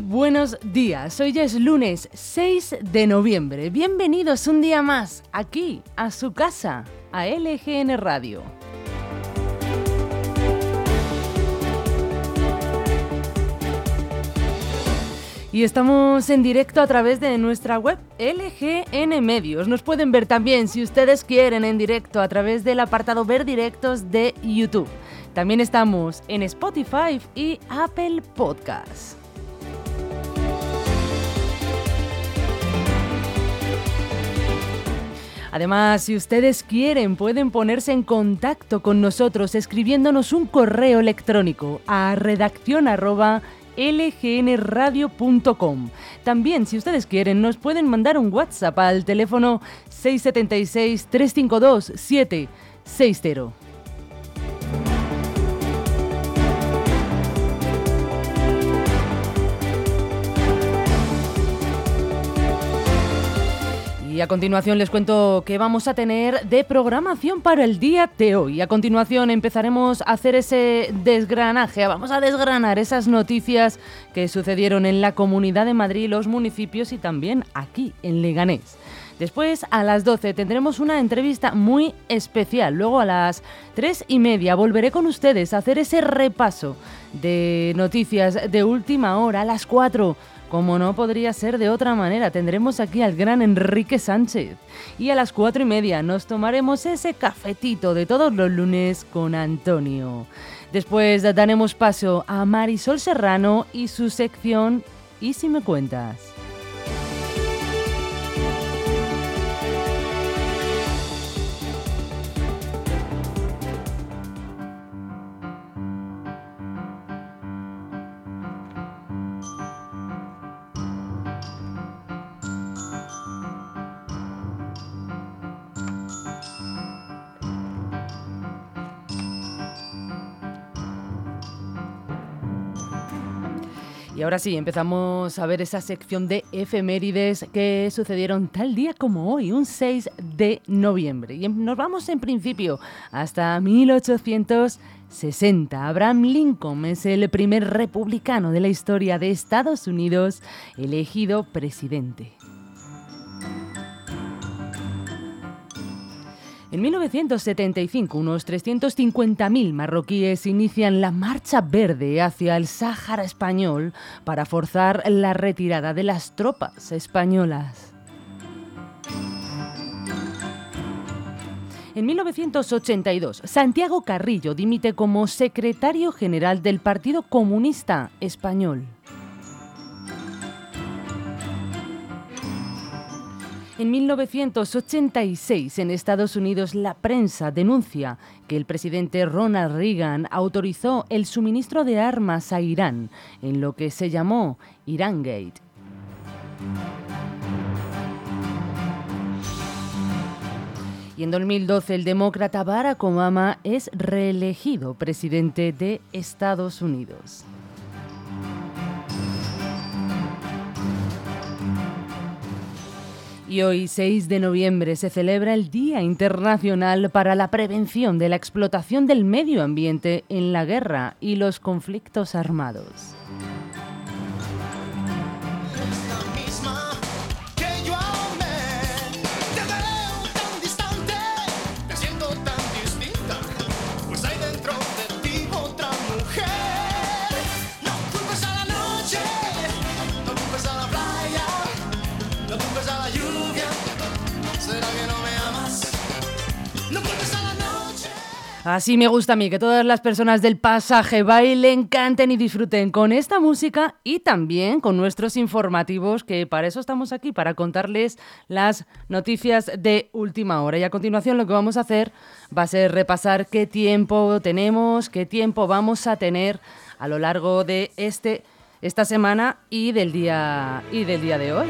Buenos días, hoy es lunes 6 de noviembre. Bienvenidos un día más aquí a su casa, a LGN Radio. Y estamos en directo a través de nuestra web LGN Medios. Nos pueden ver también, si ustedes quieren, en directo a través del apartado Ver Directos de YouTube. También estamos en Spotify y Apple Podcasts. Además, si ustedes quieren, pueden ponerse en contacto con nosotros escribiéndonos un correo electrónico a redacción lgnradio.com. También, si ustedes quieren, nos pueden mandar un WhatsApp al teléfono 676 352 760. Y a continuación les cuento que vamos a tener de programación para el día de hoy. A continuación empezaremos a hacer ese desgranaje, vamos a desgranar esas noticias que sucedieron en la Comunidad de Madrid, los municipios y también aquí en Leganés. Después, a las 12, tendremos una entrevista muy especial. Luego, a las 3 y media, volveré con ustedes a hacer ese repaso de noticias de última hora. A las 4, como no podría ser de otra manera, tendremos aquí al gran Enrique Sánchez. Y a las cuatro y media nos tomaremos ese cafetito de todos los lunes con Antonio. Después daremos paso a Marisol Serrano y su sección ¿Y si me cuentas? Y ahora sí, empezamos a ver esa sección de efemérides que sucedieron tal día como hoy, un 6 de noviembre. Y nos vamos en principio hasta 1860. Abraham Lincoln es el primer republicano de la historia de Estados Unidos elegido presidente. En 1975, unos 350.000 marroquíes inician la Marcha Verde hacia el Sáhara español para forzar la retirada de las tropas españolas. En 1982, Santiago Carrillo dimite como secretario general del Partido Comunista Español. En 1986, en Estados Unidos, la prensa denuncia que el presidente Ronald Reagan autorizó el suministro de armas a Irán, en lo que se llamó Irangate. Y en 2012 el demócrata Barack Obama es reelegido presidente de Estados Unidos. Y hoy, 6 de noviembre, se celebra el Día Internacional para la Prevención de la Explotación del Medio Ambiente en la Guerra y los Conflictos Armados. Así me gusta a mí, que todas las personas del pasaje bailen, canten y disfruten con esta música y también con nuestros informativos, que para eso estamos aquí, para contarles las noticias de última hora. Y a continuación lo que vamos a hacer va a ser repasar qué tiempo tenemos, qué tiempo vamos a tener a lo largo de este, esta semana y del día, y del día de hoy.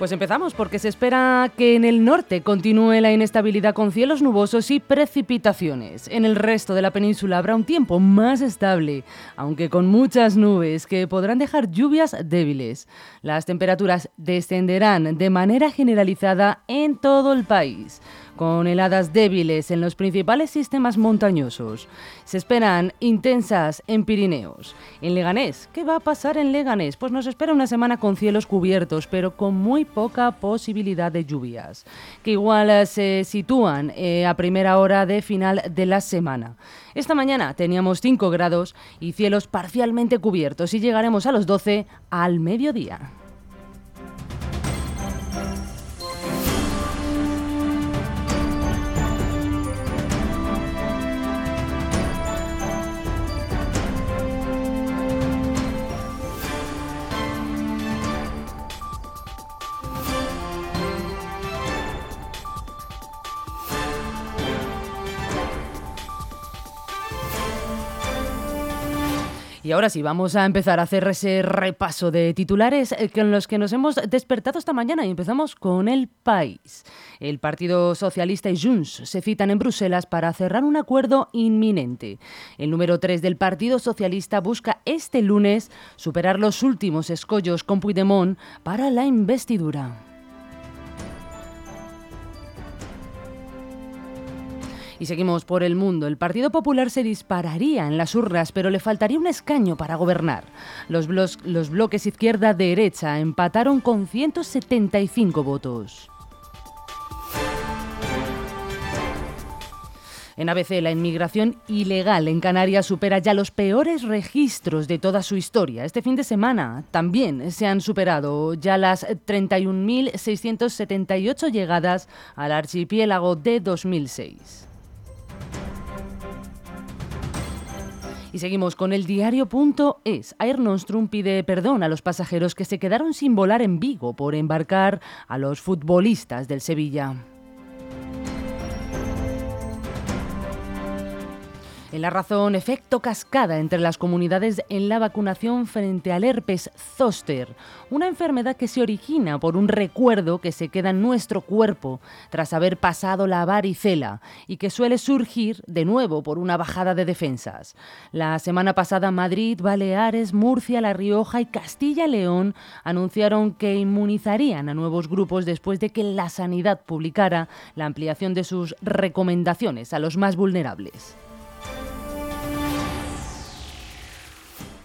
Pues empezamos porque se espera que en el norte continúe la inestabilidad con cielos nubosos y precipitaciones. En el resto de la península habrá un tiempo más estable, aunque con muchas nubes que podrán dejar lluvias débiles. Las temperaturas descenderán de manera generalizada en todo el país con heladas débiles en los principales sistemas montañosos. Se esperan intensas en Pirineos. En Leganés, ¿qué va a pasar en Leganés? Pues nos espera una semana con cielos cubiertos, pero con muy poca posibilidad de lluvias, que igual eh, se sitúan eh, a primera hora de final de la semana. Esta mañana teníamos 5 grados y cielos parcialmente cubiertos y llegaremos a los 12 al mediodía. Y ahora sí, vamos a empezar a hacer ese repaso de titulares eh, con los que nos hemos despertado esta mañana y empezamos con el país. El Partido Socialista y Junts se citan en Bruselas para cerrar un acuerdo inminente. El número 3 del Partido Socialista busca este lunes superar los últimos escollos con Puigdemont para la investidura. Y seguimos por el mundo. El Partido Popular se dispararía en las urnas, pero le faltaría un escaño para gobernar. Los, bloques izquierda-derecha empataron con 175 votos. En ABC, la inmigración ilegal en Canarias supera ya los peores registros de toda su historia. Este fin de semana también se han superado ya las 31.678 llegadas al archipiélago de 2006. Y seguimos con el diario.es. Air Nostrum pide perdón a los pasajeros que se quedaron sin volar en Vigo por embarcar a los futbolistas del Sevilla. En la razón, efecto cascada entre las comunidades en la vacunación frente al herpes zóster, una enfermedad que se origina por un recuerdo que se queda en nuestro cuerpo tras haber pasado la varicela y que suele surgir de nuevo por una bajada de defensas. La semana pasada Madrid, Baleares, Murcia, La Rioja y Castilla y León anunciaron que inmunizarían a nuevos grupos después de que la sanidad publicara la ampliación de sus recomendaciones a los más vulnerables.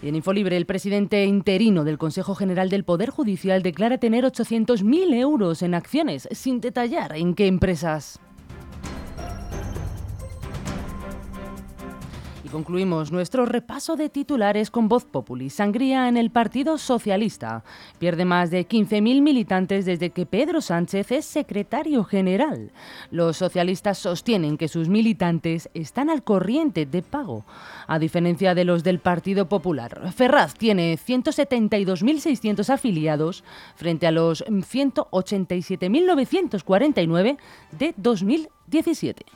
En Infolibre, el presidente interino del Consejo General del Poder Judicial declara tener 800.000 euros en acciones, sin detallar en qué empresas. Concluimos nuestro repaso de titulares con Voz Populi. Sangría en el Partido Socialista. Pierde más de 15.000 militantes desde que Pedro Sánchez es secretario general. Los socialistas sostienen que sus militantes están al corriente de pago, a diferencia de los del Partido Popular. Ferraz tiene 172.600 afiliados frente a los 187.949 de 2017.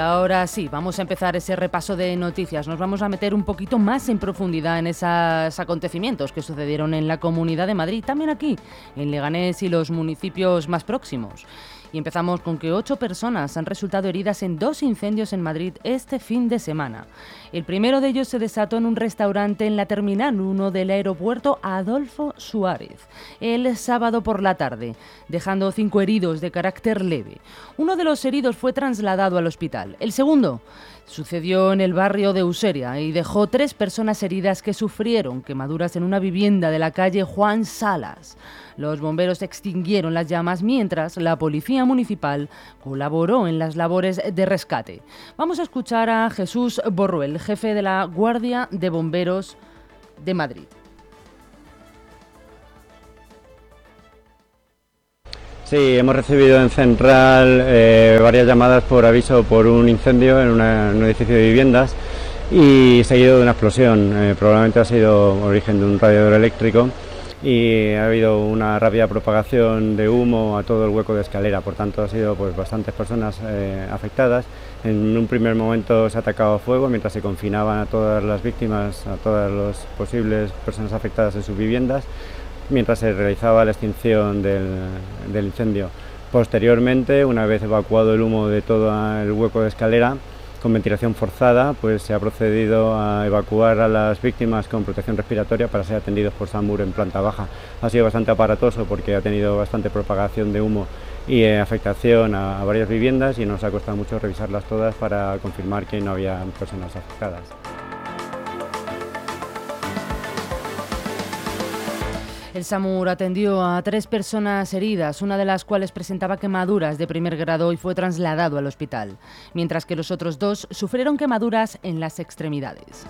Ahora sí, vamos a empezar ese repaso de noticias. Nos vamos a meter un poquito más en profundidad en esos acontecimientos que sucedieron en la Comunidad de Madrid, también aquí, en Leganés y los municipios más próximos. Y empezamos con que ocho personas han resultado heridas en dos incendios en Madrid este fin de semana. El primero de ellos se desató en un restaurante en la Terminal 1 del aeropuerto Adolfo Suárez, el sábado por la tarde, dejando cinco heridos de carácter leve. Uno de los heridos fue trasladado al hospital. El segundo Sucedió en el barrio de Useria y dejó tres personas heridas que sufrieron quemaduras en una vivienda de la calle Juan Salas. Los bomberos extinguieron las llamas mientras la policía municipal colaboró en las labores de rescate. Vamos a escuchar a Jesús Borruel, jefe de la Guardia de Bomberos de Madrid. Sí, hemos recibido en Central eh, varias llamadas por aviso por un incendio en, un edificio de viviendas y seguido de una explosión. Eh, probablemente ha sido origen de un radiador eléctrico y ha habido una rápida propagación de humo a todo el hueco de escalera, por tanto ha sido pues bastantes personas eh, afectadas. En un primer momento se ha atacado a fuego mientras se confinaban a todas las víctimas, a todas las posibles personas afectadas en sus viviendas mientras se realizaba la extinción del, incendio. Posteriormente, una vez evacuado el humo de todo el hueco de escalera, con ventilación forzada, pues se ha procedido a evacuar a las víctimas con protección respiratoria para ser atendidos por SAMUR en planta baja. Ha sido bastante aparatoso porque ha tenido bastante propagación de humo y eh, afectación a varias viviendas y nos ha costado mucho revisarlas todas para confirmar que no había personas afectadas. El SAMUR atendió a tres personas heridas, una de las cuales presentaba quemaduras de primer grado y fue trasladado al hospital, mientras que los otros dos sufrieron quemaduras en las extremidades.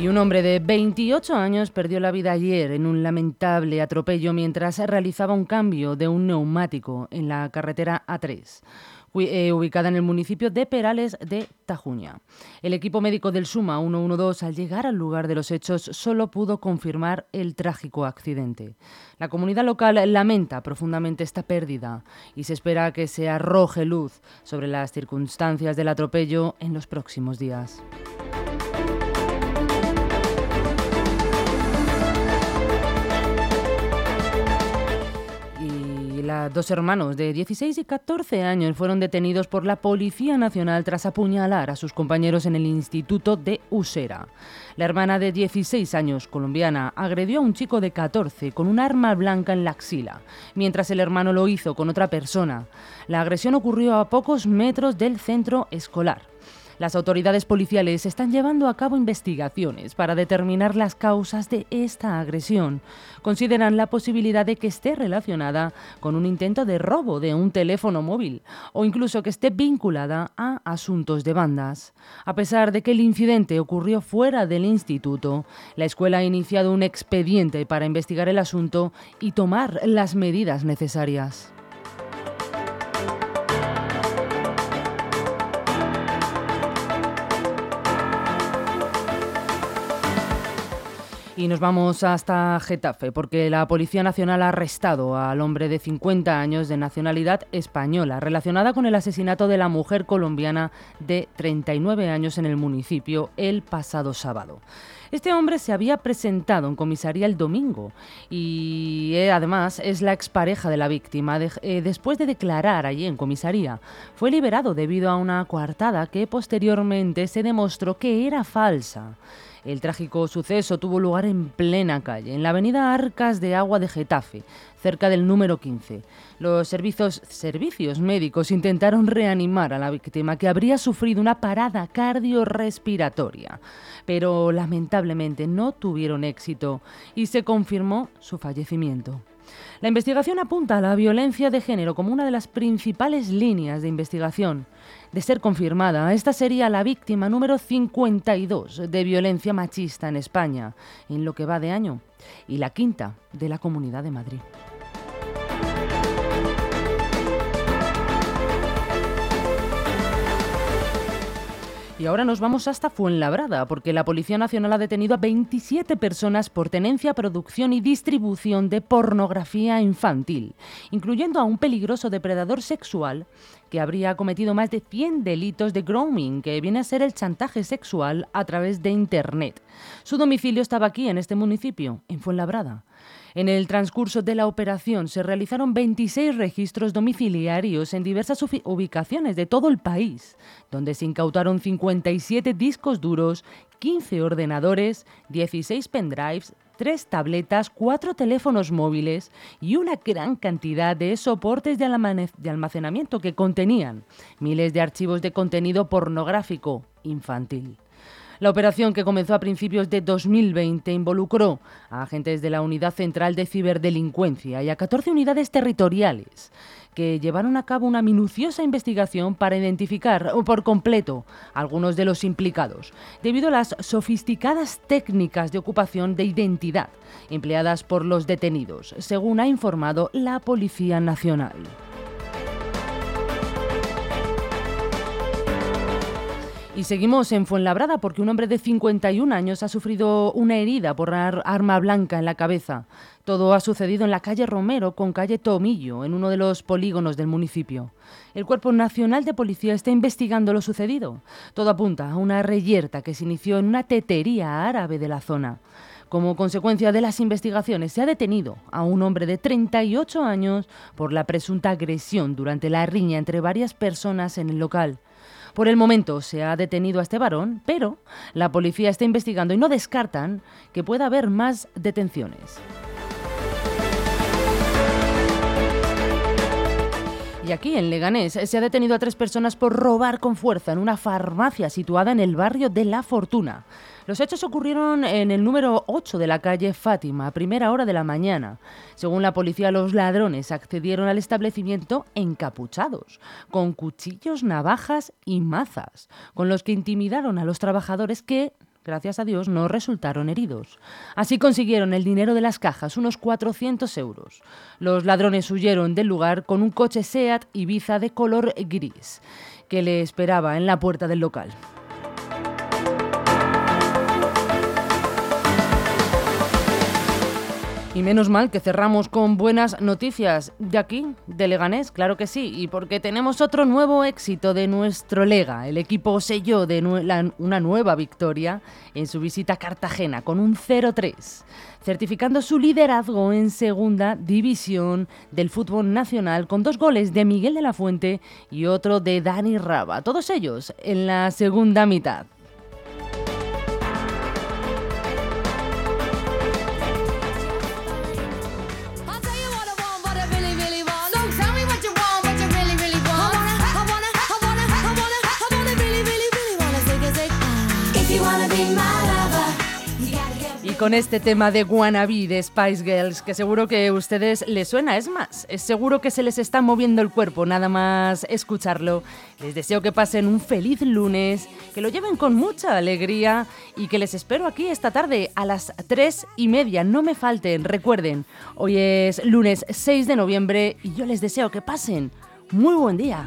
Y un hombre de 28 años perdió la vida ayer en un lamentable atropello mientras realizaba un cambio de un neumático en la carretera A3. Eh, ubicada en el municipio de Perales de Tajuña. El equipo médico del Suma 112, al llegar al lugar de los hechos, solo pudo confirmar el trágico accidente. La comunidad local lamenta profundamente esta pérdida y se espera que se arroje luz sobre las circunstancias del atropello en los próximos días. Dos hermanos de 16 y 14 años fueron detenidos por la Policía Nacional tras apuñalar a sus compañeros en el Instituto de Usera. La hermana de 16 años, colombiana, agredió a un chico de 14 con un arma blanca en la axila, mientras el hermano lo hizo con otra persona. La agresión ocurrió a pocos metros del centro escolar. Las autoridades policiales están llevando a cabo investigaciones para determinar las causas de esta agresión. Consideran la posibilidad de que esté relacionada con un intento de robo de un teléfono móvil o incluso que esté vinculada a asuntos de bandas. A pesar de que el incidente ocurrió fuera del instituto, la escuela ha iniciado un expediente para investigar el asunto y tomar las medidas necesarias. Y nos vamos hasta Getafe, porque la Policía Nacional ha arrestado al hombre de 50 años de nacionalidad española, relacionada con el asesinato de la mujer colombiana de 39 años en el municipio el pasado sábado. Este hombre se había presentado en comisaría el domingo y eh, además es la expareja de la víctima. Eh, después de declarar allí en comisaría, fue liberado debido a una coartada que posteriormente se demostró que era falsa. El trágico suceso tuvo lugar en plena calle, en la avenida Arcas de Agua de Getafe, cerca del número 15. Los servicios, médicos intentaron reanimar a la víctima que habría sufrido una parada cardiorrespiratoria, pero lamentablemente no tuvieron éxito y se confirmó su fallecimiento. La investigación apunta a la violencia de género como una de las principales líneas de investigación. De ser confirmada, esta sería la víctima número 52 de violencia machista en España, en lo que va de año, y la quinta de la Comunidad de Madrid. Y ahora nos vamos hasta Fuenlabrada, porque la Policía Nacional ha detenido a 27 personas por tenencia, producción y distribución de pornografía infantil, incluyendo a un peligroso depredador sexual que habría cometido más de 100 delitos de grooming, que viene a ser el chantaje sexual a través de Internet. Su domicilio estaba aquí, en este municipio, en Fuenlabrada. En el transcurso de la operación se realizaron 26 registros domiciliarios en diversas ubicaciones de todo el país, donde se incautaron 57 discos duros, 15 ordenadores, 16 pendrives, 3 tabletas, 4 teléfonos móviles y una gran cantidad de soportes de almacenamiento que contenían miles de archivos de contenido pornográfico infantil. La operación, que comenzó a principios de 2020, involucró a agentes de la Unidad Central de Ciberdelincuencia y a 14 unidades territoriales que llevaron a cabo una minuciosa investigación para identificar por completo algunos de los implicados, debido a las sofisticadas técnicas de ocupación de identidad empleadas por los detenidos, según ha informado la Policía Nacional. Y seguimos en Fuenlabrada porque un hombre de 51 años ha sufrido una herida por arma blanca en la cabeza. Todo ha sucedido en la calle Romero con calle Tomillo, en uno de los polígonos del municipio. El Cuerpo Nacional de Policía está investigando lo sucedido. Todo apunta a una reyerta que se inició en una tetería árabe de la zona. Como consecuencia de las investigaciones, se ha detenido a un hombre de 38 años por la presunta agresión durante la riña entre varias personas en el local. Por el momento se ha detenido a este varón, pero la policía está investigando y no descartan que pueda haber más detenciones. Y aquí, en Leganés, se ha detenido a tres personas por robar con fuerza en una farmacia situada en el barrio de La Fortuna. Los hechos ocurrieron en el número 8 de la calle Fátima, a primera hora de la mañana. Según la policía, los ladrones accedieron al establecimiento encapuchados, con cuchillos, navajas y mazas, con los que intimidaron a los trabajadores que gracias a Dios, no resultaron heridos. Así consiguieron el dinero de las cajas, unos 400 euros. Los ladrones huyeron del lugar con un coche SEAT Ibiza de color gris, que le esperaba en la puerta del local. Y menos mal que cerramos con buenas noticias de aquí, de Leganés, claro que sí, y porque tenemos otro nuevo éxito de nuestro Lega. El equipo selló una nueva victoria en su visita a Cartagena con un 0-3, certificando su liderazgo en segunda división del fútbol nacional con dos goles de Miguel de la Fuente y otro de Dani Raba, todos ellos en la segunda mitad. Con este tema de Wannabe de Spice Girls, que seguro que a ustedes les suena. Es más, es seguro que se les está moviendo el cuerpo nada más escucharlo. Les deseo que pasen un feliz lunes, que lo lleven con mucha alegría y que les espero aquí esta tarde a las 3 y media. No me falten, recuerden, hoy es lunes 6 de noviembre y yo les deseo que pasen muy buen día.